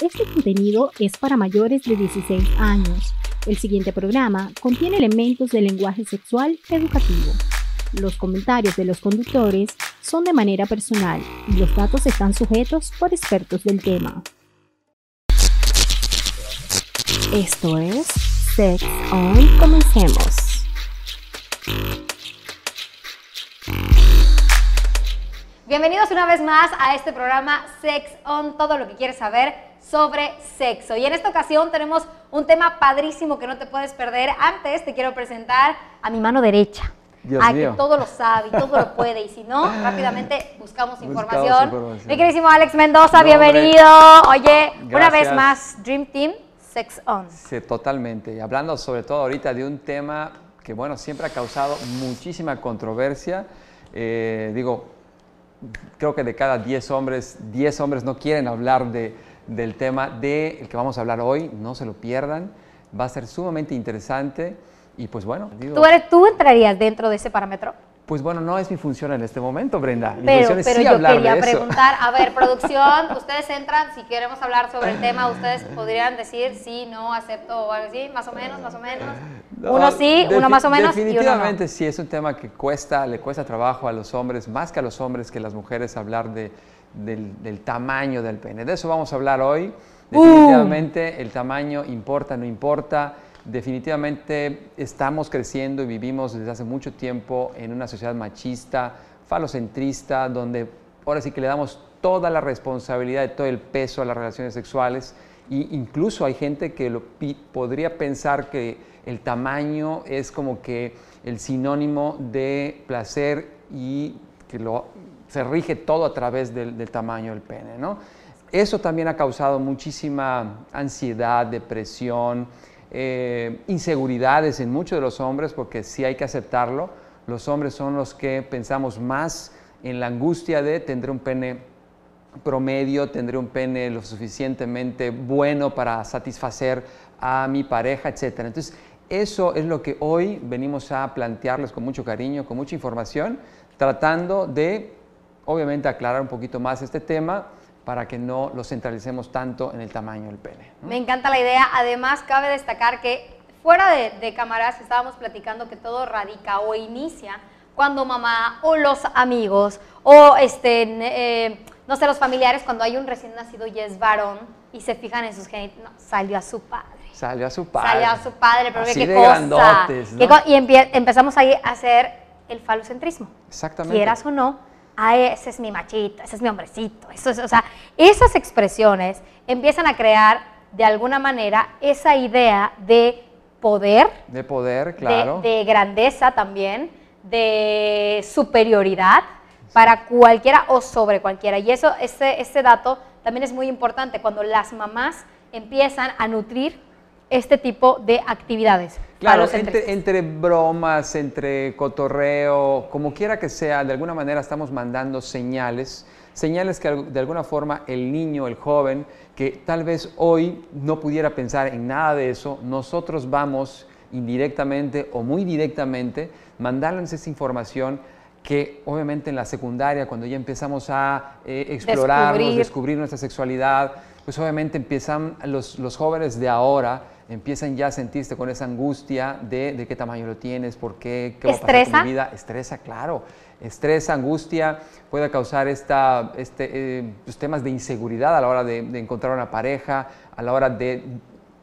Este contenido es para mayores de 16 años. El siguiente programa contiene elementos de lenguaje sexual educativo. Los comentarios de los conductores son de manera personal y los datos están sujetos por expertos del tema. Esto es Sex On. Comencemos. Bienvenidos una vez más a este programa Sex On, todo lo que quieres saber sobre sexo. Y en esta ocasión tenemos un tema padrísimo que no te puedes perder. Antes te quiero presentar a mi mano derecha. Dios a mío. que todo lo sabe y todo lo puede. Y si no, rápidamente buscamos Buscamos información. información. Mi queridísimo Alex Mendoza, No, bienvenido. Oye, una vez más, Dream Team Sex On. Sí, totalmente. Y hablando sobre todo ahorita de un tema que, bueno, siempre ha causado muchísima controversia. Eh, digo, creo que de cada 10 hombres, 10 hombres no quieren hablar de, del tema del que vamos a hablar hoy. No se lo pierdan. Va a ser sumamente interesante. Y pues bueno, digo, ¿Tú, eres, ¿Tú entrarías dentro de ese parámetro? Pues bueno, no es mi función en este momento, Brenda. Mi Pero, función es pero sí yo hablar quería de eso. preguntar, a ver, producción, ustedes entran, si queremos hablar sobre el tema, ustedes podrían decir sí, no, acepto o algo así, más o menos, más o menos. No, uno sí, uno más o menos y uno no. Definitivamente sí, es un tema que cuesta, le cuesta trabajo a los hombres, más que a los hombres que a las mujeres hablar de, del, del tamaño del pene. De eso vamos a hablar hoy. Uh. Definitivamente el tamaño importa, no importa. Definitivamente estamos creciendo y vivimos desde hace mucho tiempo en una sociedad machista, falocentrista, donde ahora sí que le damos toda la responsabilidad y todo el peso a las relaciones sexuales. Y incluso hay gente que podría pensar que el tamaño es como que el sinónimo de placer y que lo, se rige todo a través del, del tamaño del pene. ¿no? Eso también ha causado muchísima ansiedad, depresión, eh, inseguridades en muchos de los hombres, porque sí hay que aceptarlo. Los hombres son los que pensamos más en la angustia de tendré un pene promedio, tendré un pene lo suficientemente bueno para satisfacer a mi pareja, etc. Entonces, eso es lo que hoy venimos a plantearles con mucho cariño, con mucha información, tratando de, obviamente, aclarar un poquito más este tema para que no lo centralicemos tanto en el tamaño del pene. ¿no? Me encanta la idea. Además, cabe destacar que fuera de, de cámaras estábamos platicando que todo radica o inicia cuando mamá o los amigos o este, eh, no sé, los familiares, cuando hay un recién nacido y es varón y se fijan en sus genitales, no, salió a su padre. Salió a su padre. Salió a su padre, pero Así qué de cosa. grandotes, ¿no? qué co- y empezamos ahí a hacer el falocentrismo. Exactamente. Quieras o no, ah, ese es mi machito, ese es mi hombrecito. Eso es, o sea, esas expresiones empiezan a crear de alguna manera esa idea de poder, De poder, de- claro. de, grandeza también, de superioridad para cualquiera o sobre cualquiera. Y eso, ese, ese dato también es muy importante cuando las mamás empiezan a nutrir este tipo de actividades. Claro, entre, entre bromas, entre cotorreo, como quiera que sea, de alguna manera estamos mandando señales, señales que de alguna forma el niño, el joven, que tal vez hoy no pudiera pensar en nada de eso, nosotros vamos indirectamente o muy directamente mandarles esa información que obviamente en la secundaria, cuando ya empezamos a eh, explorarnos, Descubrir. descubrir nuestra sexualidad, pues obviamente empiezan los, los jóvenes de ahora, empiezan ya a sentirse con esa angustia de, de qué tamaño lo tienes, por qué, qué va a pasar con mi vida. Estresa, claro. Estresa, angustia, puede causar esta, este, eh, pues, temas de inseguridad a la hora de, de encontrar una pareja, a la hora de,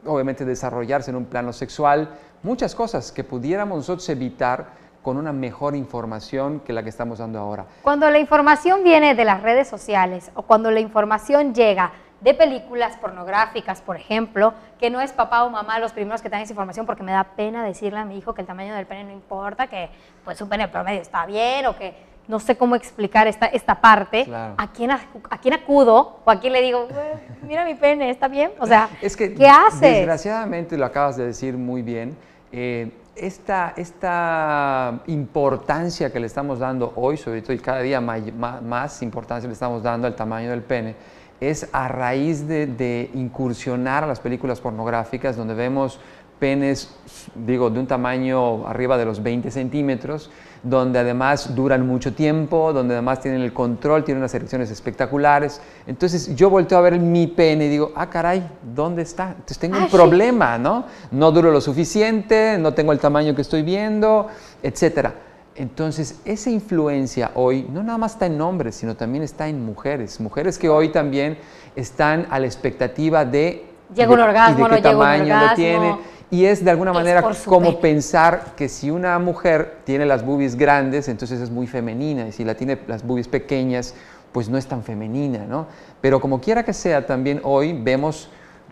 obviamente, desarrollarse en un plano sexual. Muchas cosas que pudiéramos nosotros evitar con una mejor información que la que estamos dando ahora. Cuando la información viene de las redes sociales o cuando la información llega de películas pornográficas, por ejemplo, que no es papá o mamá los primeros que dan esa información porque me da pena decirle a mi hijo que el tamaño del pene no importa, que pues un pene promedio está bien o que no sé cómo explicar esta, esta parte. Claro. ¿A, quién, ¿A quién acudo o a quién le digo, "Güey, mira mi pene, está bien? O sea, Es que ¿qué haces? desgraciadamente lo acabas de decir muy bien. eh, esta, esta importancia que le estamos dando hoy, sobre todo y cada día ma- más importancia le estamos dando al tamaño del pene, es a raíz de, de incursionar a las películas pornográficas donde vemos penes, digo, de un tamaño arriba de los 20 centímetros, donde además duran mucho tiempo, donde además tienen el control, tienen unas erecciones espectaculares. Entonces yo volteo a ver mi pene y digo, ah, caray, ¿dónde está? Entonces tengo un Ah, sí. problema, ¿no? No duro lo suficiente, no tengo el tamaño que estoy viendo, etcétera. Entonces, esa influencia hoy no nada más está en hombres, sino también está en mujeres. Mujeres que hoy también están a la expectativa de... Llega un orgasmo, y de no qué llega un tamaño lo tiene. Y es de alguna manera como pensar que si una mujer tiene las boobies grandes, entonces es muy femenina. Y si la tiene las boobies pequeñas, pues no es tan femenina, ¿no? Pero como quiera que sea, también hoy vemos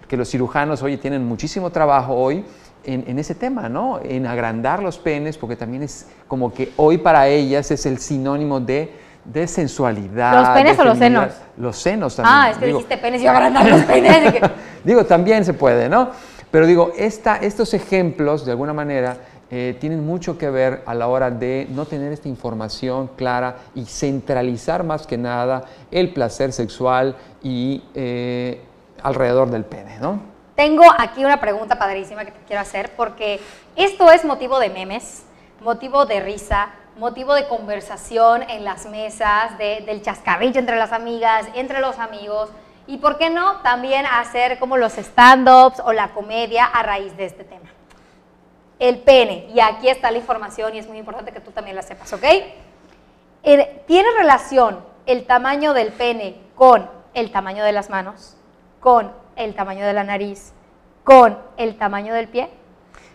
que los cirujanos hoy tienen muchísimo trabajo hoy en, en ese tema, ¿no? En agrandar los penes, porque también es como que hoy para ellas es el sinónimo de, de sensualidad. ¿Los penes o los senos? Los senos también. Ah, es que digo. dijiste penes y agrandar los penes. que- Digo, también se puede, ¿no? Pero digo, esta, estos ejemplos, de alguna manera, eh, tienen mucho que ver a la hora de no tener esta información clara y centralizar más que nada el placer sexual y eh, alrededor del pene, ¿no? Tengo aquí una pregunta padrísima que te quiero hacer porque esto es motivo de memes, motivo de risa, motivo de conversación en las mesas, de- del chascarrillo entre las amigas, entre los amigos y, ¿por qué no?, también hacer como los stand-ups o la comedia a raíz de este tema. El pene, y aquí está la información y es muy importante que tú también la sepas, ¿ok? Eh, ¿Tiene relación el tamaño del pene con el tamaño de las manos, con el tamaño de la nariz, con el tamaño del pie?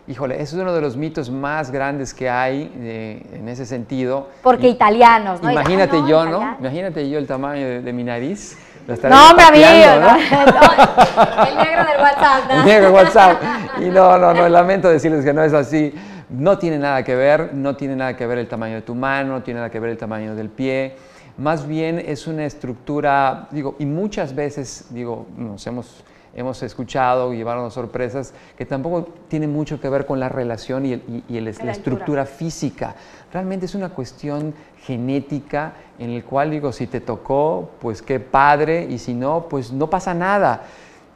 Híjole, ese es uno de los mitos más grandes que hay eh, en ese sentido. Porque Y- italianos, ¿no? Imagínate Ay, no, yo, ¿no? italiano. Imagínate yo el tamaño de, de mi nariz. No, hombre, amigo, no, no, el negro del WhatsApp, ¿no? El negro WhatsApp. Y no, no, no, lamento decirles que no es así. No tiene nada que ver, no tiene nada que ver el tamaño de tu mano, no tiene nada que ver el tamaño del pie. Más bien es una estructura, digo, y muchas veces, digo, nos hemos, hemos escuchado y llevaron sorpresas que tampoco tiene mucho que ver con la relación y, el- y- y el- la estructura física. Realmente es una cuestión genética en el cual digo, si te tocó, pues qué padre, y si no, pues no pasa nada.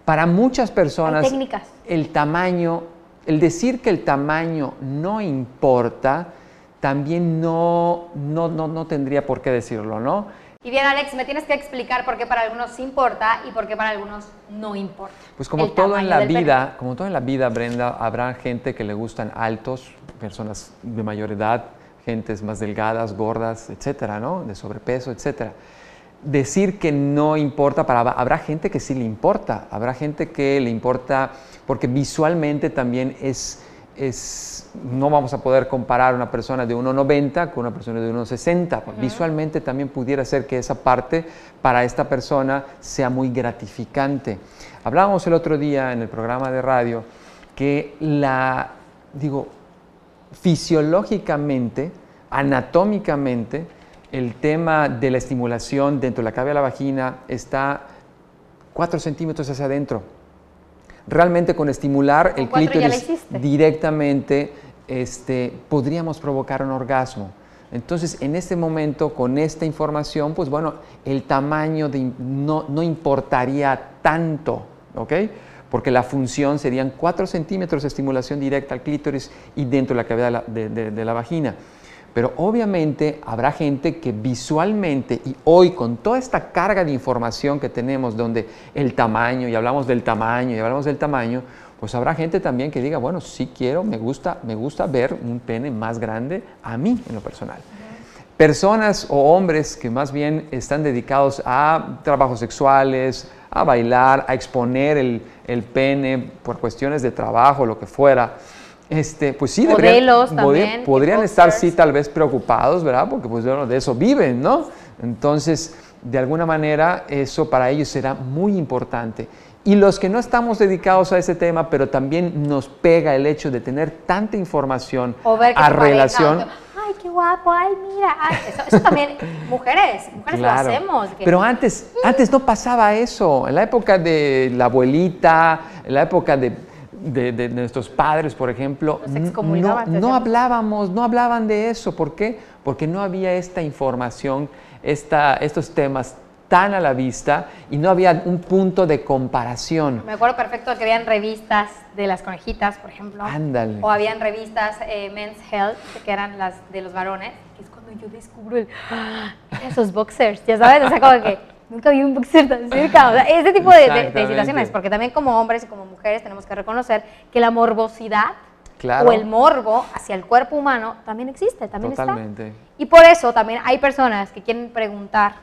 Para muchas personas, técnicas. el tamaño, el decir que el tamaño no importa, también no, no, no, no tendría por qué decirlo, ¿no? Y bien, Alex, me tienes que explicar por qué para algunos sí importa y por qué para algunos no importa. Pues como el todo en la vida, como todo en la vida, Brenda, habrá gente que le gustan altos, personas de mayor edad, gentes más delgadas, gordas, etcétera, ¿no? De sobrepeso, etcétera. Decir que no importa, para, habrá gente que sí le importa, habrá gente que le importa porque visualmente también es, es no vamos a poder comparar una persona de 1,90 con una persona de 1,60. Visualmente también pudiera ser que esa parte para esta persona sea muy gratificante. Hablábamos el otro día en el programa de radio que la, digo, fisiológicamente, anatómicamente, el tema de la estimulación dentro de la cavidad de la vagina está 4 centímetros hacia adentro. Realmente con estimular el clítoris directamente este, podríamos provocar un orgasmo. Entonces, en este momento, con esta información, pues bueno, el tamaño no, importaría tanto, ¿ok? Porque la función serían 4 centímetros de estimulación directa al clítoris y dentro de la cavidad de la vagina. Pero obviamente habrá gente que visualmente, y hoy con toda esta carga de información que tenemos, donde el tamaño, y hablamos del tamaño, y hablamos del tamaño, pues habrá gente también que diga, bueno, sí quiero, me gusta, me gusta ver un pene más grande a mí en lo personal. Personas o hombres que más bien están dedicados a trabajos sexuales, a bailar, a exponer el, el pene por cuestiones de trabajo, lo que fuera, este, pues sí, deberían- Modelos podrían- también, podrían y estar sí tal vez preocupados, ¿verdad? Porque pues bueno, de eso viven, ¿no? Entonces, de alguna manera, eso para ellos será muy importante. Y los que no estamos dedicados a ese tema, pero también nos pega el hecho de tener tanta información O ver que a pareja, relación. ay, qué guapo, ay, mira. ay, eso, eso también, mujeres, mujeres Claro. lo hacemos. que- Pero antes, antes no pasaba eso. En la época de la abuelita, en la época de, de- de nuestros padres, por ejemplo, no, no hablábamos, no hablaban de eso. ¿Por qué? Porque no había esta información, esta, estos temas tan a la vista y no había un punto de comparación. Me acuerdo perfecto que habían revistas de las conejitas, por ejemplo. Ándale. O habían revistas eh, Men's Health, que eran las de los varones, que es cuando yo descubro el, ¡Ah! esos boxers, ya sabes, o sea, como que nunca vi un boxer tan cerca, o sea, ese tipo de, de- de situaciones, porque también como hombres y como mujeres tenemos que reconocer que la morbosidad Claro. o el morbo hacia el cuerpo humano también existe, también está. Totalmente. Y por eso también hay personas que quieren preguntar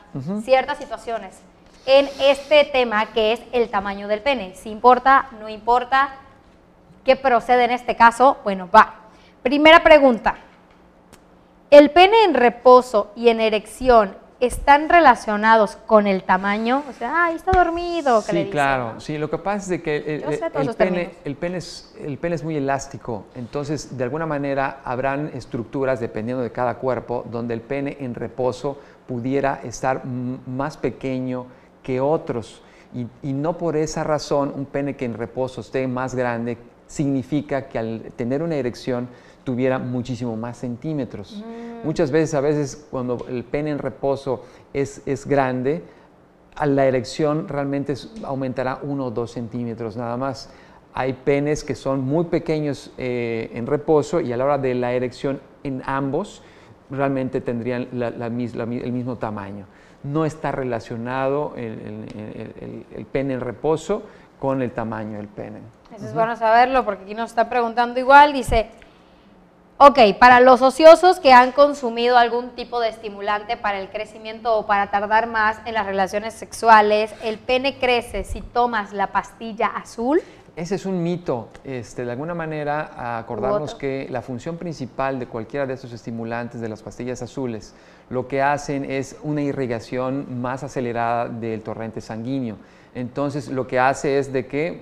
ciertas situaciones en este tema que es el tamaño del pene. Si importa, no importa, ¿qué procede en este caso? Bueno, va. Primera pregunta. ¿El pene en reposo y en erección están relacionados con el tamaño? O sea, ay, está dormido. que le Sí, dicen, claro. ¿no? Sí, lo que pasa es de que el, el pene, el, pene es, el pene es muy elástico, entonces de alguna manera habrán estructuras, dependiendo de cada cuerpo, donde el pene en reposo pudiera estar más pequeño que otros. Y, y no por esa razón un pene que en reposo esté más grande significa que al tener una erección tuviera muchísimo más centímetros. Muchas veces, a veces cuando el pene en reposo es, es grande, a la erección realmente aumentará uno o dos centímetros nada más. Hay penes que son muy pequeños eh, en reposo y a la hora de la erección en ambos realmente tendrían la- la mis- la mi- el mismo tamaño. No está relacionado el, el- el- el- el pene en reposo con el tamaño del pene. Eso es bueno saberlo porque aquí nos está preguntando igual, dice, ok, para los ociosos que han consumido algún tipo de estimulante para el crecimiento o para tardar más en las relaciones sexuales, ¿el pene crece si tomas la pastilla azul? Ese es un mito. Este, de alguna manera, acordarnos que la función principal de cualquiera de estos estimulantes de las pastillas azules, lo que hacen es una irrigación más acelerada del torrente sanguíneo. Entonces, lo que hace es de que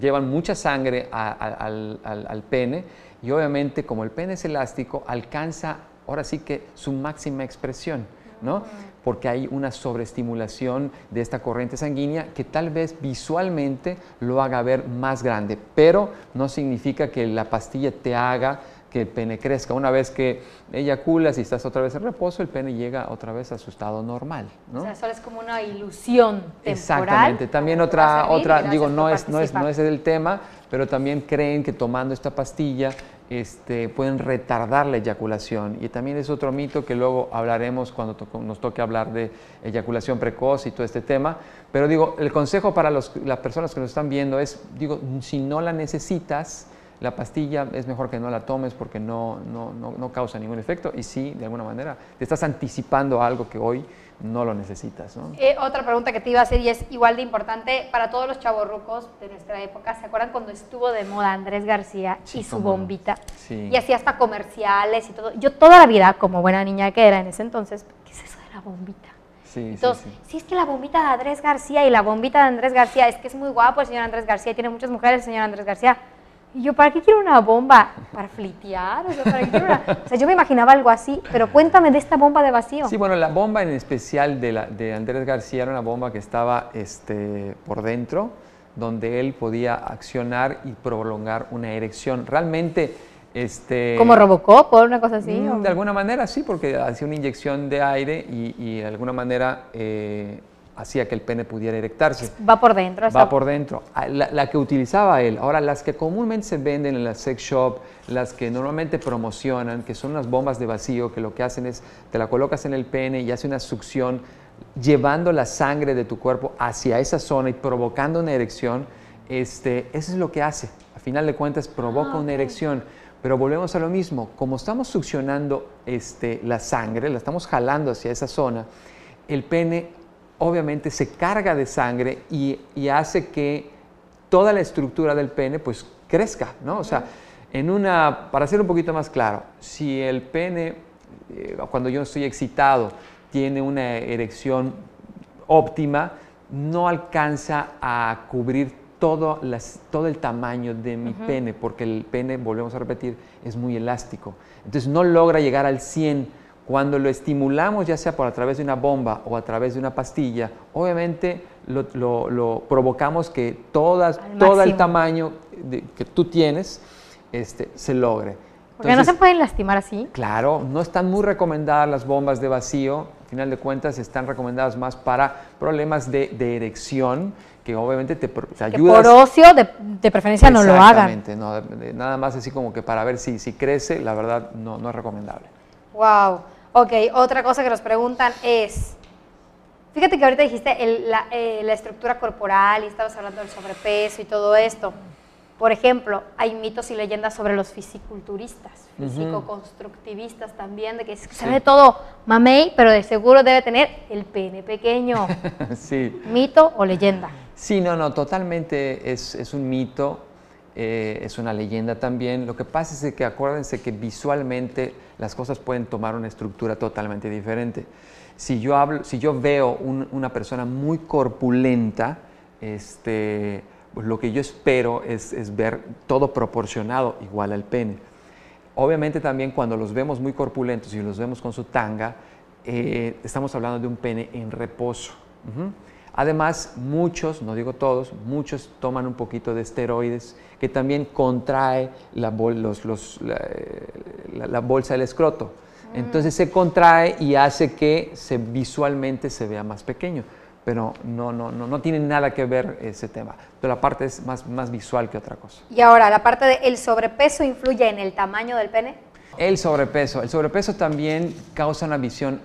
llevan mucha sangre al- al pene y obviamente como el pene es elástico, alcanza ahora sí que su máxima expresión, ¿no? Porque hay una sobreestimulación de esta corriente sanguínea que tal vez visualmente lo haga ver más grande, pero no significa que la pastilla te haga que el pene crezca. Una vez que eyaculas y estás otra vez en reposo, el pene llega otra vez a su estado normal, ¿no? O sea, solo es como una ilusión temporal. Exactamente. También otra, servir otra digo, no es, no, es, no es el tema, pero también creen que tomando esta pastilla este, pueden retardar la eyaculación. Y también es otro mito que luego hablaremos cuando nos toque hablar de eyaculación precoz y todo este tema. Pero digo, el consejo para los- las personas que nos están viendo es, digo, si no la necesitas, la pastilla es mejor que no la tomes porque no, no, no, no causa ningún efecto y sí, de alguna manera, te estás anticipando algo que hoy no lo necesitas. ¿no? Eh, otra pregunta que te iba a hacer y es igual de importante para todos los chavorrucos de nuestra época. ¿Se acuerdan cuando estuvo de moda Andrés García Sí, y su bombita? Sí. Y hacía hasta comerciales y todo. Yo toda la vida, como buena niña que era en ese entonces, ¿qué es eso de la bombita? Sí, Entonces, sí. sí, es que la bombita de Andrés García y la bombita de Andrés García, es que es muy guapo el señor Andrés García y tiene muchas mujeres el señor Andrés García. Y yo, ¿para qué quiero una bomba? ¿Para flitear? O sea, ¿para qué quiero una- o sea, yo me imaginaba algo así, pero cuéntame de esta bomba de vacío. Sí, bueno, la bomba en especial de, la, de Andrés García era una bomba que estaba este, por dentro, donde él podía accionar y prolongar una erección. Realmente, este, Como Robocop o una cosa así. mm, o- de alguna manera sí, porque hacía una inyección de aire y, y de alguna manera eh, hacía que el pene pudiera erectarse. Va por dentro. Va por dentro. Ah, La, la que utilizaba él. Ahora, las que comúnmente se venden en la sex shop, las que normalmente promocionan, que son unas bombas de vacío, que lo que hacen es, te la colocas en el pene y hace una succión, llevando la sangre de tu cuerpo hacia esa zona y provocando una erección, este, eso es lo que hace. A final de cuentas, provoca una erección. Pero volvemos a lo mismo, como estamos succionando este, la sangre, la estamos jalando hacia esa zona, el pene obviamente se carga de sangre y, y hace que toda la estructura del pene pues crezca, ¿no? O sea, en una, para ser un poquito más claro, si el pene, eh, cuando yo estoy excitado, tiene una erección óptima, no alcanza a cubrir todo, las- todo el tamaño de mi pene, porque el pene, volvemos a repetir, es muy elástico. Entonces no logra llegar al 100. Cuando lo estimulamos, ya sea por a través de una bomba o a través de una pastilla, obviamente lo, lo- lo provocamos que todas, todo el tamaño de- que tú tienes este, se logre. Porque no se Entonces, pueden lastimar así. Claro, no están muy recomendadas las bombas de vacío Al final de cuentas están recomendadas más para problemas de, erección, que obviamente te, te ayuda. por ocio, de, preferencia no lo hagan. Exactamente, no, nada más así como que para ver si, si crece, la verdad no, no es recomendable. Wow. Ok, otra cosa que nos preguntan es, fíjate que ahorita dijiste la, eh, la, estructura corporal y estabas hablando del sobrepeso y todo esto. Por ejemplo, hay mitos y leyendas sobre los fisiculturistas, físico-constructivistas también, de que se ve todo mamey, pero de seguro debe tener el pene pequeño. sí. ¿Mito o leyenda? Sí, no, no, totalmente es, es un mito, eh, es una leyenda también. Lo que pasa es que acuérdense que visualmente las cosas pueden tomar una estructura totalmente diferente. Si yo, hablo, si yo veo una persona muy corpulenta, este, pues lo que yo espero es, ver todo proporcionado igual al pene. Obviamente también cuando los vemos muy corpulentos y los vemos con su tanga, eh, estamos hablando de un pene en reposo. Además, muchos, no digo todos, muchos toman un poquito de esteroides que también contrae la, la, bolsa del escroto. Mm. Entonces se contrae y hace que se, visualmente se vea más pequeño pero no, no, no, no tiene nada que ver ese tema. Pero la parte es más, más visual que otra cosa. Y ahora, la parte del sobrepeso influye en el tamaño del pene. El sobrepeso. El sobrepeso también causa una visión...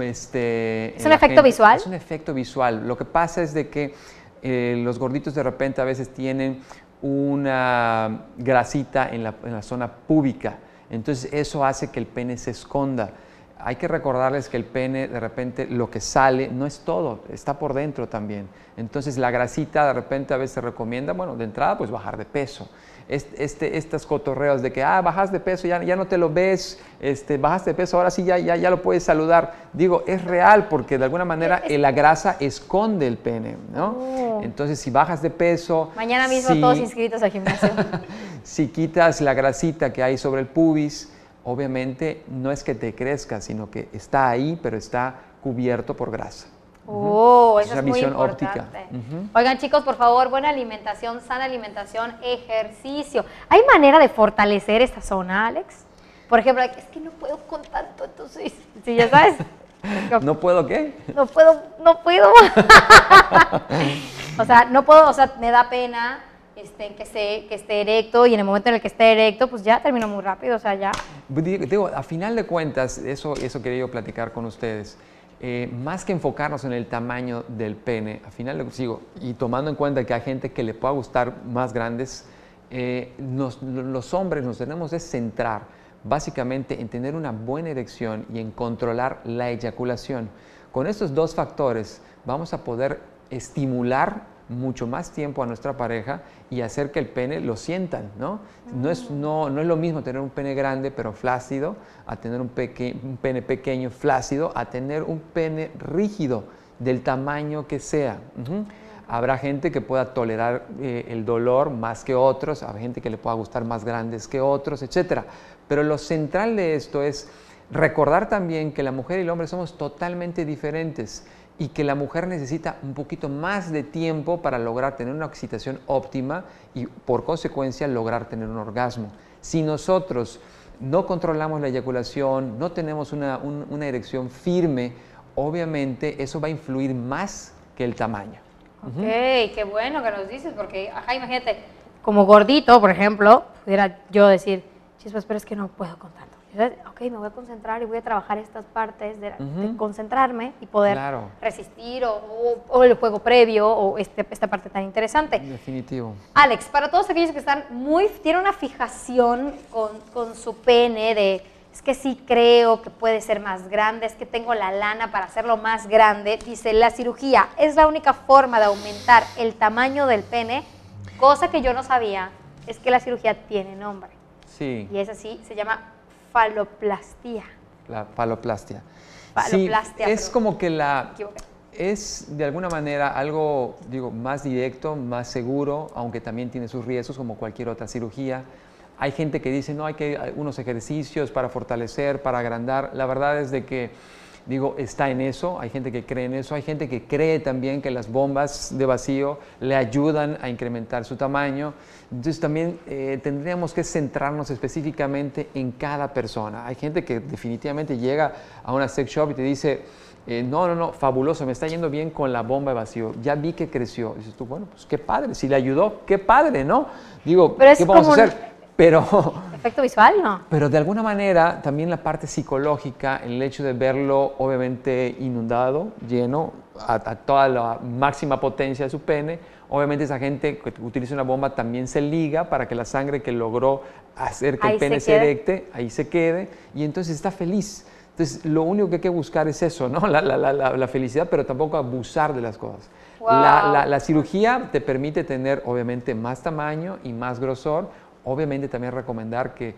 Este, ¿Es un efecto visual? Es un efecto visual. Lo que pasa es de que eh, los gorditos de repente a veces tienen una grasita en la, en la zona púbica. Entonces eso hace que el pene se esconda hay que recordarles que el pene de repente lo que sale no es todo, está por dentro también. Entonces la grasita de repente a veces se recomienda, bueno, de entrada pues bajar de peso. Este, estas cotorreos de que, ah, bajas de peso, ya, ya no te lo ves, este, bajaste de peso, ahora sí ya, ya, ya lo puedes saludar. Digo, es real porque de alguna manera la grasa esconde el pene, ¿no? Oh. Entonces si bajas de peso... Mañana mismo todos inscritos al gimnasio. si quitas la grasita que hay sobre el pubis, obviamente no es que te crezca, sino que está ahí, pero está cubierto por grasa. Oh, esa es, muy visión óptica. Oigan, chicos, por favor, buena alimentación, sana alimentación, ejercicio. ¿Hay manera de fortalecer esta zona, Alex? Por ejemplo, es que no puedo con tanto, entonces, si ya sabes. ¿No puedo qué? No puedo, no puedo. o sea, no puedo, o sea, me da pena este, que, esté, que esté erecto y en el momento en el que esté erecto, pues ya termino muy rápido, o sea, ya. Digo, a final de cuentas, eso, eso quería yo platicar con ustedes. Eh, más que enfocarnos en el tamaño del pene, a final de sigo, y tomando en cuenta que hay gente que le pueda gustar más grandes, eh, los hombres nos tenemos que centrar básicamente en tener una buena erección y en controlar la eyaculación. Con estos dos factores vamos a poder estimular mucho más tiempo a nuestra pareja y hacer que el pene lo sientan, ¿no? No es, no, no es lo mismo tener un pene grande pero flácido, a tener un, un pene pequeño flácido, a tener un pene rígido del tamaño que sea. Habrá gente que pueda tolerar eh, el dolor más que otros, habrá gente que le pueda gustar más grandes que otros, etc. Pero lo central de esto es recordar también que la mujer y el hombre somos totalmente diferentes y que la mujer necesita un poquito más de tiempo para lograr tener una excitación óptima y por consecuencia lograr tener un orgasmo. Si nosotros no controlamos la eyaculación, no tenemos una, erección firme, obviamente eso va a influir más que el tamaño. Ok, qué bueno que nos dices, porque, ajá, imagínate, como gordito, por ejemplo, pudiera yo decir, chispas, pero es que no puedo contar ok, me voy a concentrar y voy a trabajar estas partes de, concentrarme y poder resistir o, el juego previo o este, esta parte tan interesante. Definitivo. Alex, para todos aquellos que están muy, tienen una fijación con, con su pene de, es que sí creo que puede ser más grande, es que tengo la lana para hacerlo más grande, dice, la cirugía es la única forma de aumentar el tamaño del pene, cosa que yo no sabía, es que la cirugía tiene nombre. Sí. Y es así, se llama faloplastia. La faloplastia. Faloplastia. Sí, es como que la... Es de alguna manera algo, digo, más directo, más seguro, aunque también tiene sus riesgos como cualquier otra cirugía. Hay gente que dice, no, hay que unos ejercicios para fortalecer, para agrandar. La verdad es de que digo, está en eso, hay gente que cree en eso, hay gente que cree también que las bombas de vacío le ayudan a incrementar su tamaño. Entonces también eh, tendríamos que centrarnos específicamente en cada persona. Hay gente que definitivamente llega a una sex shop y te dice, eh, no, no, no, fabuloso, me está yendo bien con la bomba de vacío, ya vi que creció. dices tú, bueno, pues qué padre, si le ayudó, qué padre, ¿no? Digo, ¿qué vamos a hacer? Pero, efecto visual, ¿no? Pero de alguna manera también la parte psicológica, el hecho de verlo obviamente inundado, lleno, a, toda la máxima potencia de su pene, obviamente esa gente que utiliza una bomba también se liga para que la sangre que logró hacer que el pene se, erecte, ahí se quede, y entonces está feliz. Entonces, lo único que hay que buscar es eso, ¿no? La, la, la, la felicidad, pero tampoco abusar de las cosas. La, cirugía te permite tener, obviamente, más tamaño y más grosor, Obviamente también recomendar que,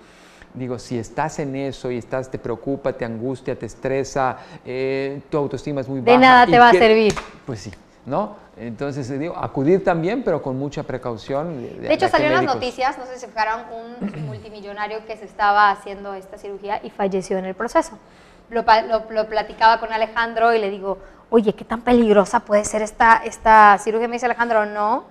digo, si estás en eso y estás, te preocupa, te angustia, te estresa, eh, tu autoestima es muy baja. De nada te va a servir. Pues sí, ¿no? Entonces, digo, acudir también, pero con mucha precaución. De, hecho, salió en las noticias, no sé si fijaron, un multimillonario que se estaba haciendo esta cirugía y falleció en el proceso. Lo, lo, platicaba con Alejandro y le digo, oye, ¿qué tan peligrosa puede ser esta, esta cirugía? Me dice Alejandro, no,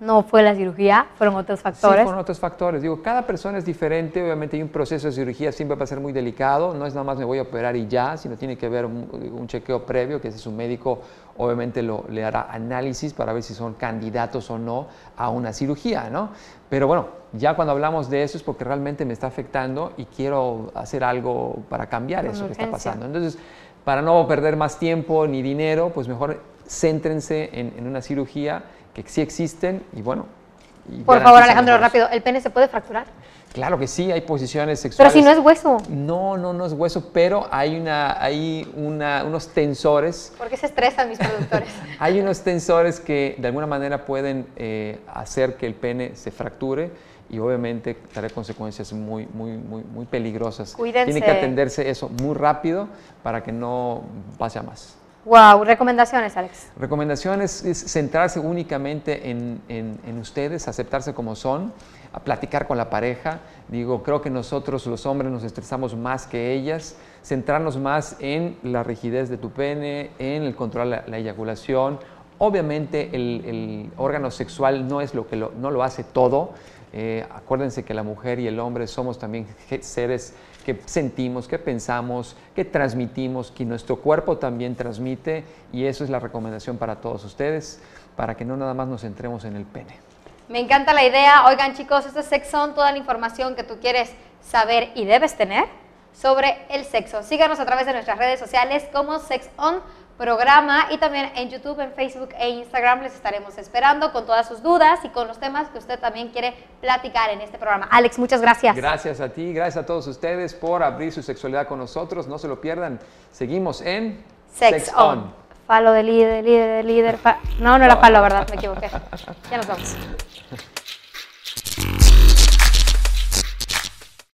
no fue la cirugía, fueron otros factores. Sí, fueron otros factores. Digo, cada persona es diferente, obviamente hay un proceso de cirugía, siempre va a ser muy delicado, no es nada más me voy a operar y ya, sino tiene que haber un, chequeo previo, que es su médico obviamente lo, le hará análisis para ver si son candidatos o no a una cirugía, ¿no? Pero bueno, ya cuando hablamos de eso es porque realmente me está afectando y quiero hacer algo para cambiar eso que está pasando. Entonces, para no perder más tiempo ni dinero, pues mejor céntrense en, en una cirugía que sí existen y bueno. Por favor, Alejandro, rápido, ¿el pene se puede fracturar? Claro que sí, hay posiciones sexuales. Pero si no es hueso. No, no, no es hueso, pero hay, una, hay una, unos tensores. ¿Por qué se estresan mis productores? hay unos tensores que de alguna manera pueden eh, hacer que el pene se fracture y obviamente traer consecuencias muy, muy, muy, muy peligrosas. Cuídense. Tiene que atenderse eso muy rápido para que no pase a más. Wow, recomendaciones, Alex. Recomendaciones es centrarse únicamente en, en, ustedes, aceptarse como son, a platicar con la pareja. Digo, creo que nosotros los hombres nos estresamos más que ellas, centrarnos más en la rigidez de tu pene, en el control de la, eyaculación. Obviamente el, el, órgano sexual no es lo que lo, no lo hace todo. Eh, acuérdense que la mujer y el hombre somos también seres sentimos, que pensamos, que transmitimos, que nuestro cuerpo también transmite y eso es la recomendación para todos ustedes, para que no nada más nos centremos en el pene. Me encanta la idea. Oigan chicos, este es Sexon, toda la información que tú quieres saber y debes tener sobre el sexo. Síganos a través de nuestras redes sociales como SexOn programa y también en YouTube, en Facebook e Instagram les estaremos esperando con todas sus dudas y con los temas que usted también quiere platicar en este programa. Alex, muchas gracias. Gracias a ti, gracias a todos ustedes por abrir su sexualidad con nosotros. No se lo pierdan. Seguimos en Sex, On. Falo de líder, líder, líder. No, no era falo, ¿verdad? Me equivoqué. Ya nos vamos.